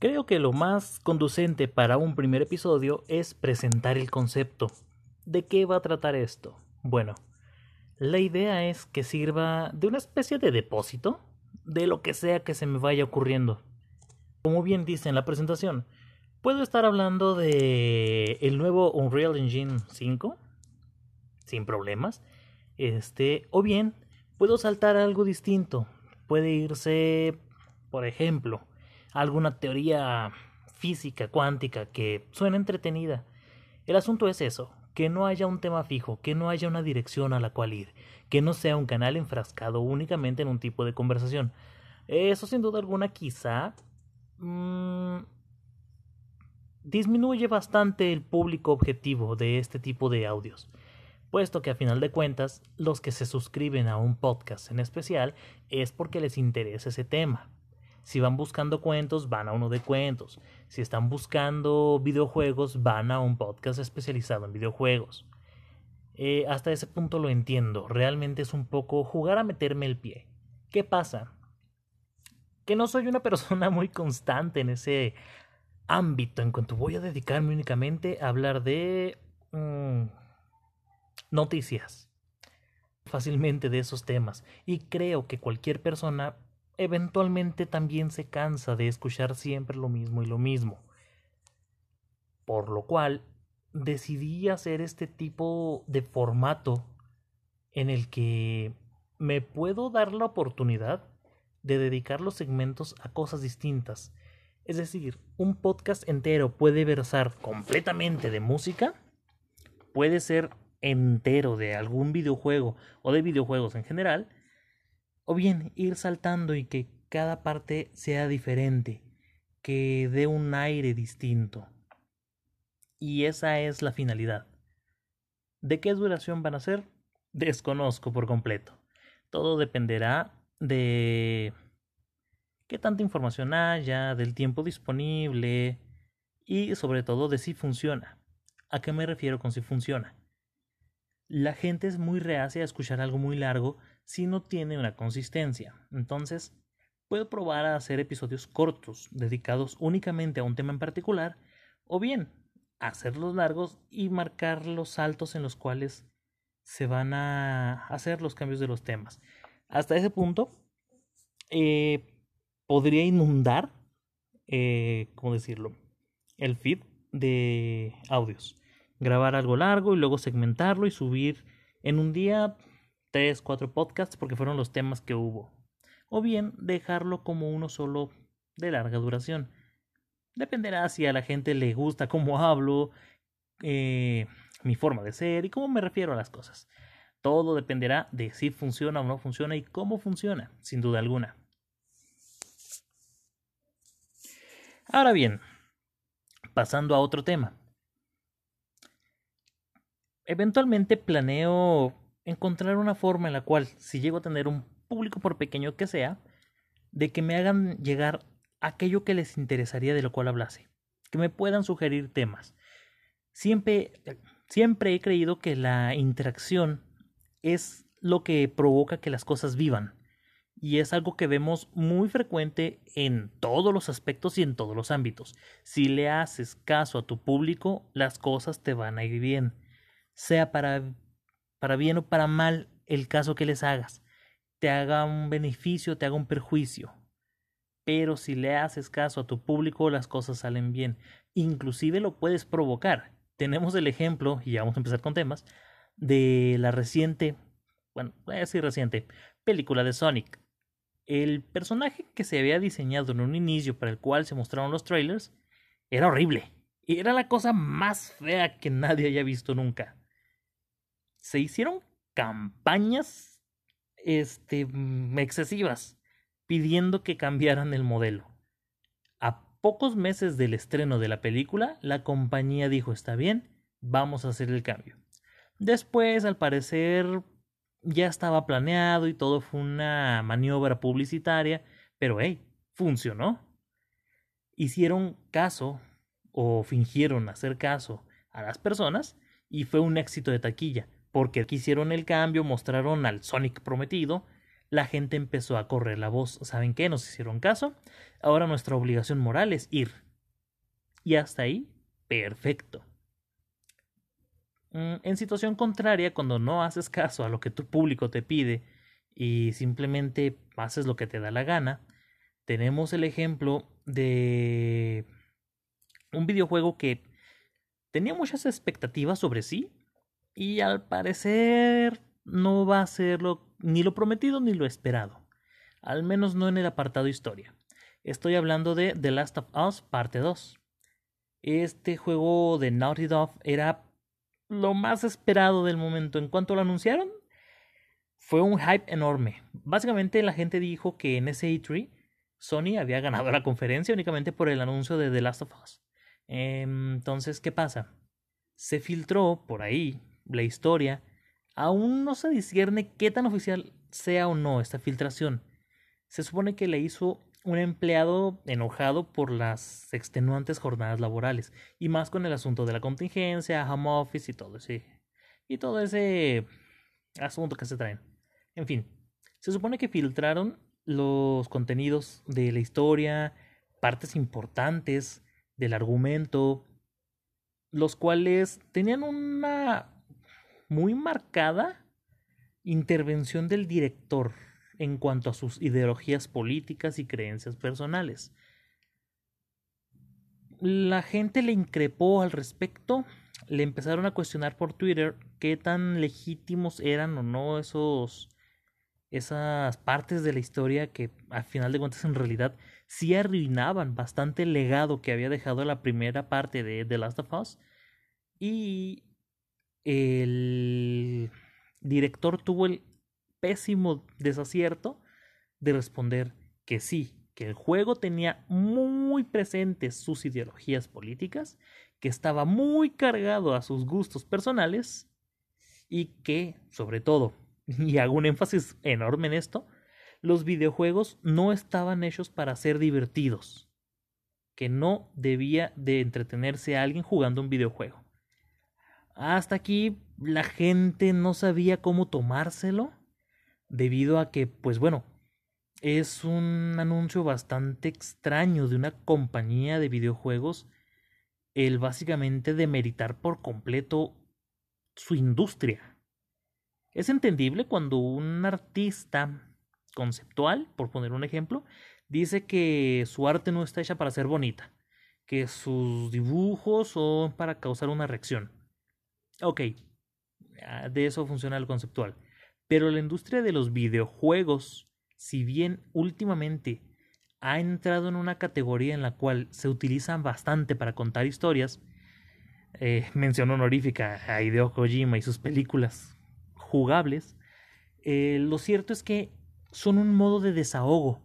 Creo que lo más conducente para un primer episodio es presentar el concepto. ¿De qué va a tratar esto? Bueno, la idea es que sirva de una especie de depósito de lo que sea que se me vaya ocurriendo. Como bien dice en la presentación, puedo estar hablando de el nuevo Unreal Engine 5 sin problemas. Este, o bien puedo saltar algo distinto. Puede irse, por ejemplo, alguna teoría física cuántica que suena entretenida. El asunto es eso, que no haya un tema fijo, que no haya una dirección a la cual ir, que no sea un canal enfrascado únicamente en un tipo de conversación. Eso sin duda alguna quizá mmm, disminuye bastante el público objetivo de este tipo de audios, puesto que a final de cuentas los que se suscriben a un podcast en especial es porque les interesa ese tema. Si van buscando cuentos, van a uno de cuentos. Si están buscando videojuegos, van a un podcast especializado en videojuegos. Eh, hasta ese punto lo entiendo. Realmente es un poco jugar a meterme el pie. ¿Qué pasa? Que no soy una persona muy constante en ese ámbito en cuanto voy a dedicarme únicamente a hablar de mm, noticias fácilmente de esos temas y creo que cualquier persona eventualmente también se cansa de escuchar siempre lo mismo y lo mismo. Por lo cual decidí hacer este tipo de formato en el que me puedo dar la oportunidad de dedicar los segmentos a cosas distintas. Es decir, un podcast entero puede versar completamente de música, puede ser entero de algún videojuego o de videojuegos en general, o bien ir saltando y que cada parte sea diferente, que dé un aire distinto. Y esa es la finalidad. ¿De qué duración van a ser? Desconozco por completo. Todo dependerá de qué tanta información haya, del tiempo disponible y sobre todo de si funciona. ¿A qué me refiero con si funciona? La gente es muy reacia a escuchar algo muy largo si no tiene una consistencia. Entonces, puedo probar a hacer episodios cortos, dedicados únicamente a un tema en particular, o bien hacerlos largos y marcar los saltos en los cuales se van a hacer los cambios de los temas. Hasta ese punto, eh, podría inundar, eh, ¿cómo decirlo? El feed de audios. Grabar algo largo y luego segmentarlo y subir en un día tres, cuatro podcasts porque fueron los temas que hubo. O bien dejarlo como uno solo de larga duración. Dependerá si a la gente le gusta cómo hablo, eh, mi forma de ser y cómo me refiero a las cosas. Todo dependerá de si funciona o no funciona y cómo funciona, sin duda alguna. Ahora bien, pasando a otro tema. Eventualmente planeo encontrar una forma en la cual, si llego a tener un público por pequeño que sea, de que me hagan llegar aquello que les interesaría de lo cual hablase, que me puedan sugerir temas. Siempre, siempre he creído que la interacción es lo que provoca que las cosas vivan. Y es algo que vemos muy frecuente en todos los aspectos y en todos los ámbitos. Si le haces caso a tu público, las cosas te van a ir bien. Sea para para bien o para mal el caso que les hagas, te haga un beneficio, te haga un perjuicio. Pero si le haces caso a tu público, las cosas salen bien. Inclusive lo puedes provocar. Tenemos el ejemplo, y ya vamos a empezar con temas, de la reciente, bueno, voy a decir reciente, película de Sonic. El personaje que se había diseñado en un inicio para el cual se mostraron los trailers era horrible. Era la cosa más fea que nadie haya visto nunca se hicieron campañas este, mm, excesivas pidiendo que cambiaran el modelo. A pocos meses del estreno de la película, la compañía dijo, está bien, vamos a hacer el cambio. Después, al parecer, ya estaba planeado y todo fue una maniobra publicitaria, pero hey, funcionó. Hicieron caso o fingieron hacer caso a las personas y fue un éxito de taquilla porque quisieron el cambio, mostraron al Sonic prometido, la gente empezó a correr la voz. ¿Saben qué? Nos hicieron caso. Ahora nuestra obligación moral es ir. Y hasta ahí, perfecto. Mm, en situación contraria, cuando no haces caso a lo que tu público te pide y simplemente haces lo que te da la gana, tenemos el ejemplo de un videojuego que tenía muchas expectativas sobre sí y al parecer no va a ser ni lo prometido ni lo esperado, al menos no en el apartado historia. Estoy hablando de The Last of Us parte 2. Este juego de Naughty Dog era lo más esperado del momento. En cuanto lo anunciaron, fue un hype enorme. Básicamente la gente dijo que en ese E3 Sony había ganado la conferencia únicamente por el anuncio de The Last of Us. Entonces, ¿qué pasa? Se filtró por ahí la historia. Aún no se discierne qué tan oficial sea o no esta filtración. Se supone que le hizo un empleado enojado por las extenuantes jornadas laborales y más con el asunto de la contingencia, home office y todo ese y todo ese asunto que se traen. En fin, se supone que filtraron los contenidos de la historia, partes importantes del argumento, los cuales tenían una muy marcada intervención del director en cuanto a sus ideologías políticas y creencias personales. La gente le increpó al respecto, le empezaron a cuestionar por Twitter qué tan legítimos eran o no esos esas partes de la historia que al final de cuentas en realidad sí arruinaban bastante el legado que había dejado la primera parte de The Last of Us y el director tuvo el pésimo desacierto de responder que sí, que el juego tenía muy presentes sus ideologías políticas, que estaba muy cargado a sus gustos personales y que, sobre todo, y hago un énfasis enorme en esto, los videojuegos no estaban hechos para ser divertidos, que no debía de entretenerse alguien jugando un videojuego. Hasta aquí la gente no sabía cómo tomárselo debido a que, pues bueno, es un anuncio bastante extraño de una compañía de videojuegos el básicamente demeritar por completo su industria. Es entendible cuando un artista conceptual, por poner un ejemplo, dice que su arte no está hecha para ser bonita, que sus dibujos son para causar una reacción. Ok, de eso funciona el conceptual. Pero la industria de los videojuegos, si bien últimamente ha entrado en una categoría en la cual se utilizan bastante para contar historias, eh, mención honorífica a Hideo Kojima y sus películas jugables, eh, lo cierto es que son un modo de desahogo,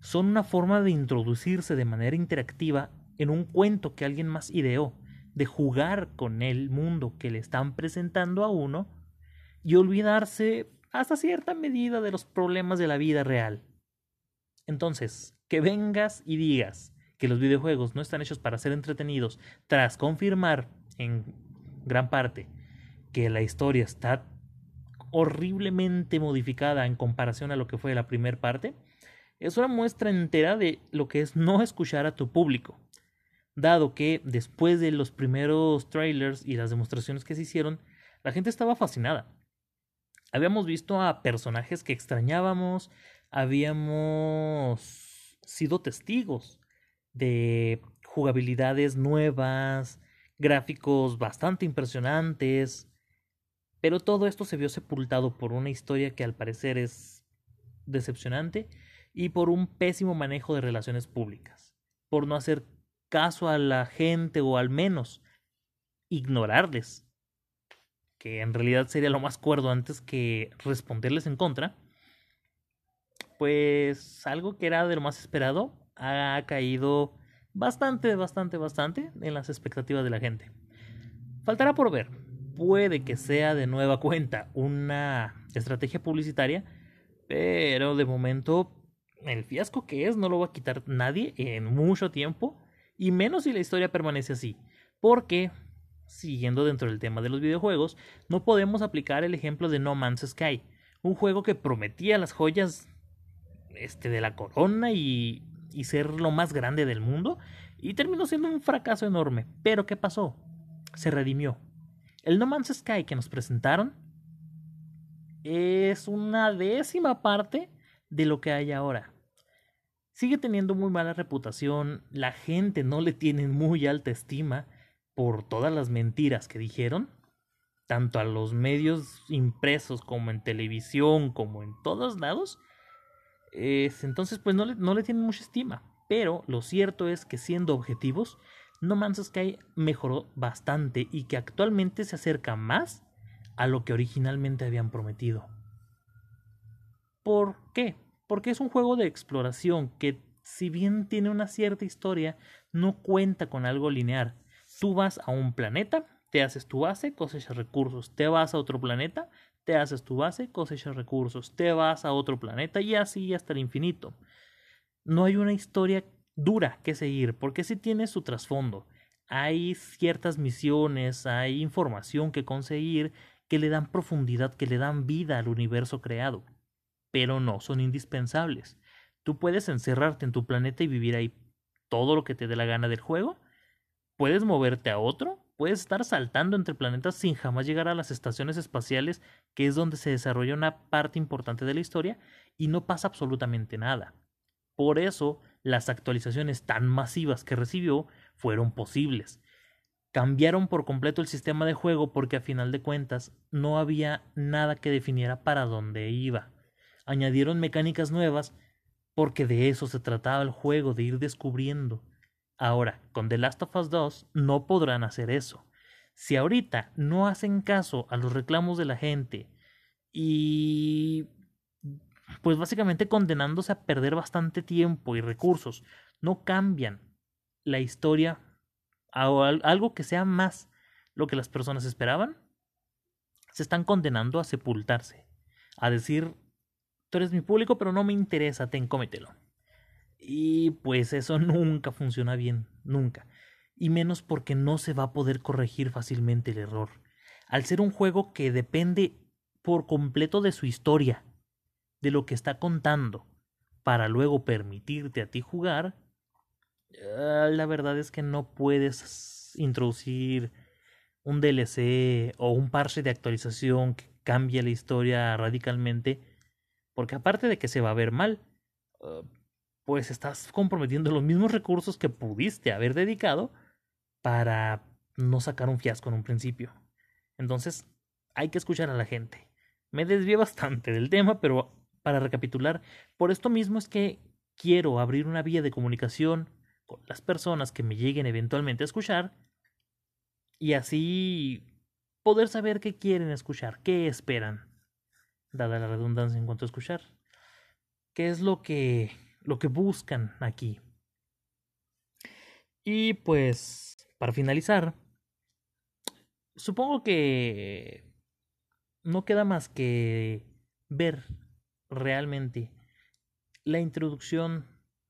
son una forma de introducirse de manera interactiva en un cuento que alguien más ideó, de jugar con el mundo que le están presentando a uno y olvidarse hasta cierta medida de los problemas de la vida real. Entonces, que vengas y digas que los videojuegos no están hechos para ser entretenidos, tras confirmar en gran parte que la historia está horriblemente modificada en comparación a lo que fue la primera parte, es una muestra entera de lo que es no escuchar a tu público. Dado que después de los primeros trailers y las demostraciones que se hicieron, la gente estaba fascinada. Habíamos visto a personajes que extrañábamos, habíamos sido testigos de jugabilidades nuevas, gráficos bastante impresionantes, pero todo esto se vio sepultado por una historia que al parecer es decepcionante y por un pésimo manejo de relaciones públicas, por no hacer caso a la gente o al menos ignorarles que en realidad sería lo más cuerdo antes que responderles en contra, pues algo que era de lo más esperado ha caído bastante, bastante, bastante en las expectativas de la gente. Faltará por ver. Puede que sea de nueva cuenta una estrategia publicitaria, pero de momento el fiasco que es no lo va a quitar nadie en mucho tiempo, y menos si la historia permanece así, porque siguiendo dentro del tema de los videojuegos, no podemos aplicar el ejemplo de No Man's Sky, Un juego que prometía las joyas este, de la corona y, y ser lo más grande del mundo y terminó siendo un fracaso enorme. Pero ¿qué pasó? Se redimió. El No Man's Sky que nos presentaron es una décima parte de lo que hay ahora. Sigue teniendo muy mala reputación, la gente no le tiene muy alta estima por todas las mentiras que dijeron, tanto a los medios impresos como en televisión, como en todos lados. entonces, pues no le, no le tienen mucha estima. Pero lo cierto es que siendo objetivos, No Man's Sky mejoró bastante y que actualmente se acerca más a lo que originalmente habían prometido. ¿Por qué? Porque es un juego de exploración que, si bien tiene una cierta historia, no cuenta con algo lineal. Tú vas a un planeta, te haces tu base, cosechas recursos, te vas a otro planeta, te haces tu base, cosechas recursos, te vas a otro planeta y así hasta el infinito no hay una historia dura que seguir, porque sí tiene su trasfondo. Hay ciertas misiones, hay información que conseguir que le dan profundidad, que le dan vida al universo creado. Pero no son indispensables. Tú puedes encerrarte en tu planeta y vivir ahí todo lo que te dé la gana del juego. Puedes moverte a otro. Puedes estar saltando entre planetas sin jamás llegar a las estaciones espaciales, que es donde se desarrolla una parte importante de la historia, y no pasa absolutamente nada. Por eso, las actualizaciones tan masivas que recibió fueron posibles. Cambiaron por completo el sistema de juego porque a final de cuentas no había nada que definiera para dónde iba. Añadieron mecánicas nuevas porque de eso se trataba el juego, de ir descubriendo. Ahora, con The Last of Us 2 no podrán hacer eso. Si ahorita no hacen caso a los reclamos de la gente y pues básicamente condenándose a perder bastante tiempo y recursos. No cambian la historia a algo que sea más lo que las personas esperaban. Se están condenando a sepultarse, a decir, tú eres mi público, pero no me interesa, ten, cómetelo. Y pues eso nunca funciona bien, nunca. Y menos porque no se va a poder corregir fácilmente el error. Al ser un juego que depende por completo de su historia, de lo que está contando para luego permitirte a ti jugar, ah, la verdad es que no puedes introducir un DLC o un parche de actualización que cambie la historia radicalmente, porque aparte de que se va a ver mal, ah, pues estás comprometiendo los mismos recursos que pudiste haber dedicado para no sacar un fiasco en un principio. Entonces, hay que escuchar a la gente. Me desvié bastante del tema, pero para recapitular, por esto mismo es que quiero abrir una vía de comunicación con las personas que me lleguen eventualmente a escuchar y así poder saber qué quieren escuchar, qué esperan, dada la redundancia en cuanto a escuchar, qué es lo que lo que buscan aquí. Y pues, para finalizar, supongo que no queda más que ver realmente la introducción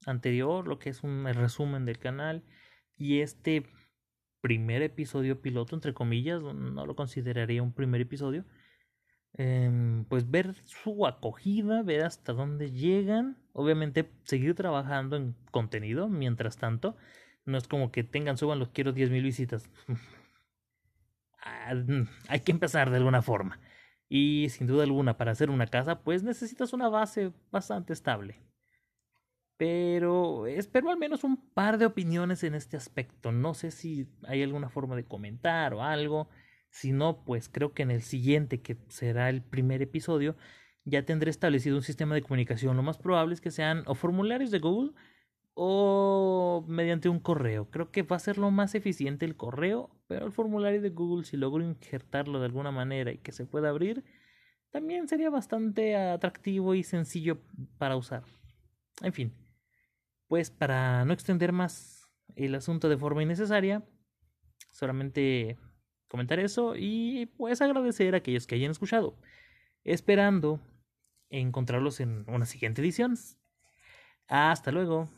anterior, lo que es un resumen del canal, y este primer episodio piloto, entre comillas, no lo consideraría un primer episodio, em, pues ver su acogida, ver hasta dónde llegan, obviamente seguir trabajando en contenido mientras tanto, no es como que tengan, suban los quiero 10.000 visitas. Ah, hay que empezar de alguna forma. Y sin duda alguna, para hacer una casa, pues necesitas una base bastante estable. Pero espero al menos un par de opiniones en este aspecto. No sé si hay alguna forma de comentar o algo. Si no, pues creo que en el siguiente, que será el primer episodio, ya tendré establecido un sistema de comunicación. Lo más probable es que sean o formularios de Google o mediante un correo. Creo que va a ser lo más eficiente el correo, pero el formulario de Google, si logro injertarlo de alguna manera y que se pueda abrir, también sería bastante atractivo y sencillo para usar. En fin, pues para no extender más el asunto de forma innecesaria, solamente comentar eso y pues agradecer a aquellos que hayan escuchado, esperando encontrarlos en una siguiente edición. Hasta luego.